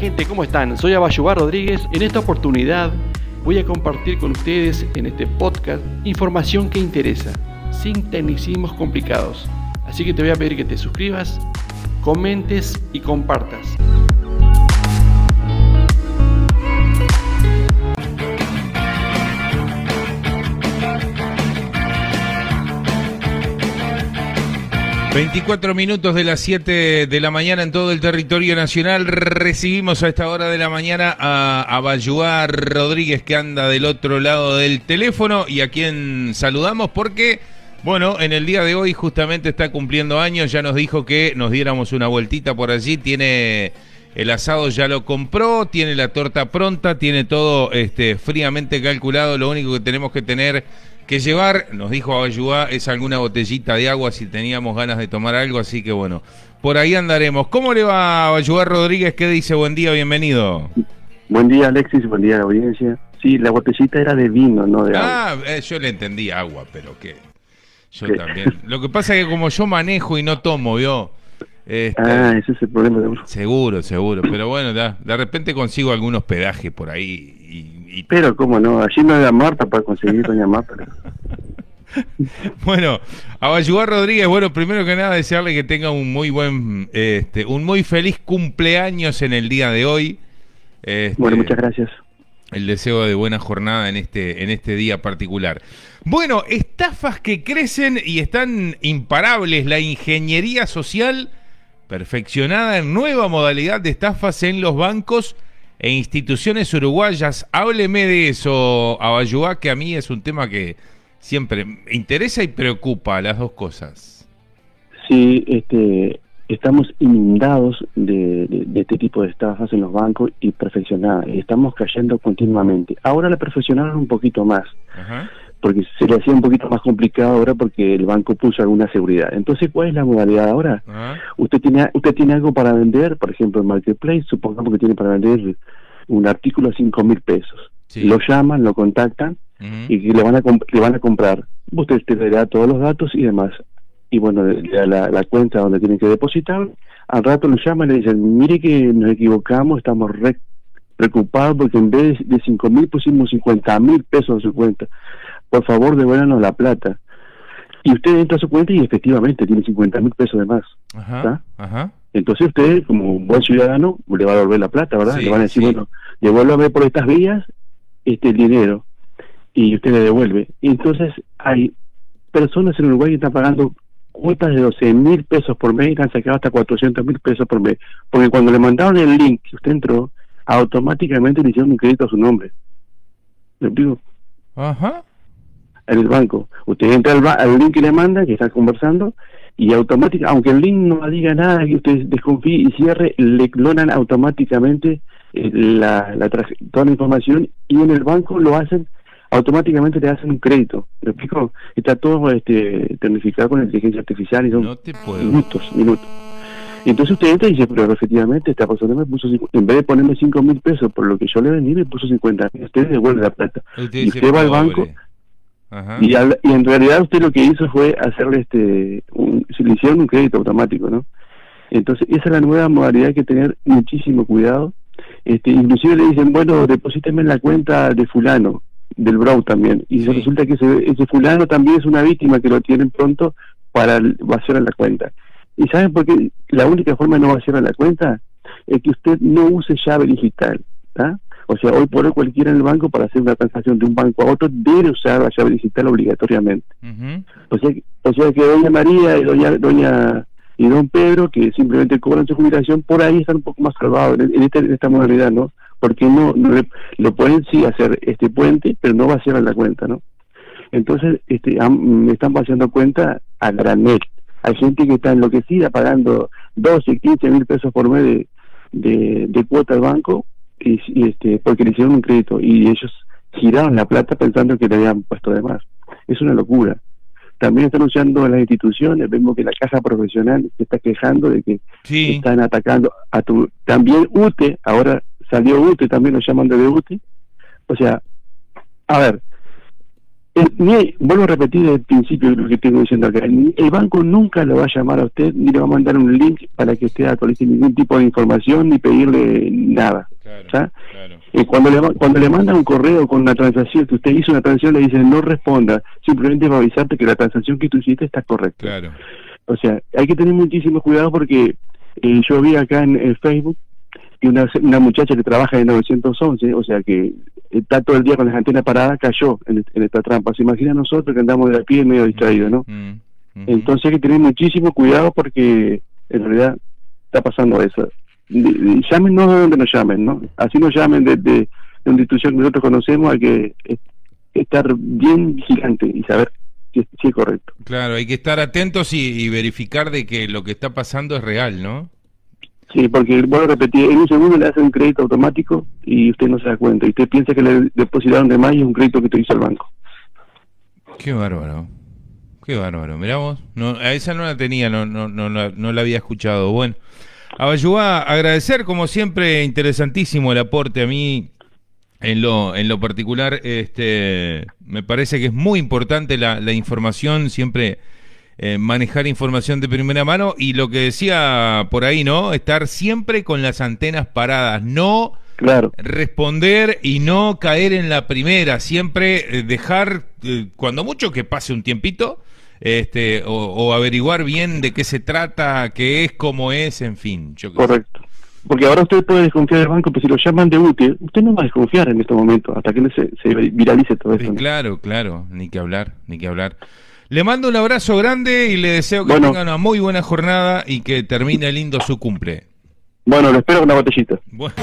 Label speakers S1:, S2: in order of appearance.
S1: gente, ¿cómo están? Soy Abayubar Rodríguez. En esta oportunidad voy a compartir con ustedes en este podcast información que interesa, sin tecnicismos complicados. Así que te voy a pedir que te suscribas, comentes y compartas.
S2: 24 minutos de las 7 de la mañana en todo el territorio nacional. Recibimos a esta hora de la mañana a, a Rodríguez que anda del otro lado del teléfono y a quien saludamos porque, bueno, en el día de hoy justamente está cumpliendo años. Ya nos dijo que nos diéramos una vueltita por allí. Tiene el asado, ya lo compró, tiene la torta pronta, tiene todo este, fríamente calculado. Lo único que tenemos que tener que llevar, nos dijo Abayuá, es alguna botellita de agua si teníamos ganas de tomar algo, así que bueno, por ahí andaremos. ¿Cómo le va a Abayuá Rodríguez? ¿Qué dice? Buen día, bienvenido.
S3: Buen día Alexis, buen día a la audiencia. Sí, la botellita era de vino, no de agua.
S2: Ah, eh, yo le entendí agua, pero que yo también. Lo que pasa es que como yo manejo y no tomo, ¿vio?
S3: Este, ah, ese es el problema de.
S2: Seguro, seguro. Pero bueno, de repente consigo algún hospedaje por ahí
S3: y, Pero, ¿cómo no? Allí no era Marta para conseguir doña Marta.
S2: bueno, Abayugar Rodríguez, bueno, primero que nada desearle que tenga un muy buen, este, un muy feliz cumpleaños en el día de hoy.
S3: Este, bueno, muchas gracias.
S2: El deseo de buena jornada en este, en este día particular. Bueno, estafas que crecen y están imparables. La ingeniería social perfeccionada en nueva modalidad de estafas en los bancos e instituciones uruguayas. Hábleme de eso, Abayuá, que a mí es un tema que siempre interesa y preocupa, las dos cosas.
S3: Sí, este, estamos inundados de, este tipo de estafas en los bancos y perfeccionadas. Estamos cayendo continuamente. Ahora la perfeccionaron un poquito más. Porque se le hacía un poquito más complicado ahora porque el banco puso alguna seguridad. Entonces, ¿cuál es la modalidad ahora? Usted tiene usted tiene algo para vender, por ejemplo, en Marketplace, supongamos que tiene para vender un artículo a cinco mil pesos. Lo llaman, lo contactan y le van a le van a comprar. Usted te dará todos los datos y demás. Y bueno, la, la cuenta donde tienen que depositar, al rato lo llaman y le dicen, mire que nos equivocamos, estamos preocupados porque en vez de cinco mil pusimos cincuenta mil pesos en su cuenta. Por favor, devuélvanos la plata. Y usted entra a su cuenta y efectivamente tiene cincuenta mil pesos de más. Ajá, ajá. Entonces usted, como un buen ciudadano, le va a devolver la plata, ¿verdad? le van a decir, bueno, devuélvame por estas vías este dinero y usted le devuelve. Y entonces hay personas en Uruguay que están pagando cuotas de 12 mil pesos por mes y han sacado hasta 400 mil pesos por mes. Porque cuando le mandaron el link que usted entró, automáticamente le hicieron un crédito a su nombre. ¿Me explico? Ajá. En el banco. Usted entra al, al link que le manda, que está conversando, y automáticamente, aunque el link no diga nada que usted desconfíe y cierre, le clonan automáticamente eh, la, la toda la información y en el banco lo hacen automáticamente le hacen un crédito. ¿Me explico? Está todo este, tecnificado con inteligencia artificial y son minutos, minutos. Y entonces usted entra y dice, pero efectivamente esta persona me puso, en vez de ponerme 5 mil pesos por lo que yo le vendí, me puso 50 mil. Usted devuelve la plata. y usted va al banco y, en realidad usted lo que hizo fue hacerle este, un, se le hicieron un crédito automático, ¿no? Entonces esa es la nueva modalidad hay que tener muchísimo cuidado. Este, inclusive le dicen, bueno, deposíteme en la cuenta de fulano, del Brow también. Y resulta que ese, ese, fulano también es una víctima que lo tienen pronto para vaciar la cuenta. ¿Y saben por qué? La única forma de no vaciar la cuenta es que usted no use llave digital. ¿está? O sea, hoy por hoy cualquiera en el banco para hacer una transacción de un banco a otro debe usar la llave digital obligatoriamente. o, sea, o sea que doña María y doña, doña y don Pedro, que simplemente cobran su jubilación, por ahí están un poco más salvados en, este, esta modalidad, ¿no? Porque no, lo pueden sí hacer este puente, pero no va a ser a la cuenta, ¿no? Entonces, este, me están pasando cuenta a granel. Hay gente que está enloquecida pagando 12, 15 mil pesos por mes de, de, de cuota al banco y, este porque le hicieron un crédito y ellos giraron la plata pensando que le habían puesto de más. Es una locura. También están usando las instituciones, vemos que la caja profesional se está quejando de que están atacando a tu... También UTE, ahora salió UTE, también lo llaman de UTE. O sea, a ver, vuelvo a repetir desde el principio lo que tengo diciendo acá. El banco nunca le va a llamar a usted ni le va a mandar un link para que usted actualice ningún tipo de información ni pedirle nada. Eh, cuando, le, cuando le mandan un correo con una transacción, que usted hizo una transacción, le dicen no responda, simplemente va a avisarte que la transacción que tú hiciste está correcta. O sea, hay que tener muchísimo cuidado porque eh, yo vi acá en, Facebook que una, una muchacha que trabaja en 911, o sea que está todo el día con las antenas paradas, cayó en, esta trampa. Se imagina nosotros que andamos de a pie medio distraídos, ¿no? Mm, mm, Entonces hay que tener muchísimo cuidado porque en realidad está pasando eso. Llamen no de donde nos llamen, ¿no? Así nos llamen desde de, una institución que nosotros conocemos, hay que estar bien vigilante y saber si, es correcto.
S2: Claro, hay que estar atentos y verificar de que lo que está pasando es real, ¿no?
S3: Sí, porque, vuelvo a repetir, en un segundo le hacen un crédito automático y usted no se da cuenta. Y usted piensa que le depositaron de más y es un crédito que te hizo el banco.
S2: Qué bárbaro. Qué bárbaro. Miramos, no, a esa no la tenía, no, no, no, no la había escuchado. Bueno, a Bayuá, agradecer como siempre, interesantísimo el aporte a mí. En lo, en lo particular, este, me parece que es muy importante la, la información, siempre eh, manejar información de primera mano y lo que decía por ahí, ¿no? Estar siempre con las antenas paradas, no responder y no caer en la primera, siempre eh, dejar, eh, cuando mucho que pase un tiempito, este, o, averiguar bien de qué se trata, qué es, cómo es, en fin.
S3: Correcto. Porque ahora usted puede desconfiar del banco, pero si lo llaman de útil, usted no va a desconfiar en este momento, hasta que se, se viralice todo esto.
S2: Claro, claro, ni que hablar, ni que hablar. Le mando un abrazo grande y le deseo que tenga una muy buena jornada y que termine lindo su cumple.
S3: Bueno, lo espero con una botellita. Bueno.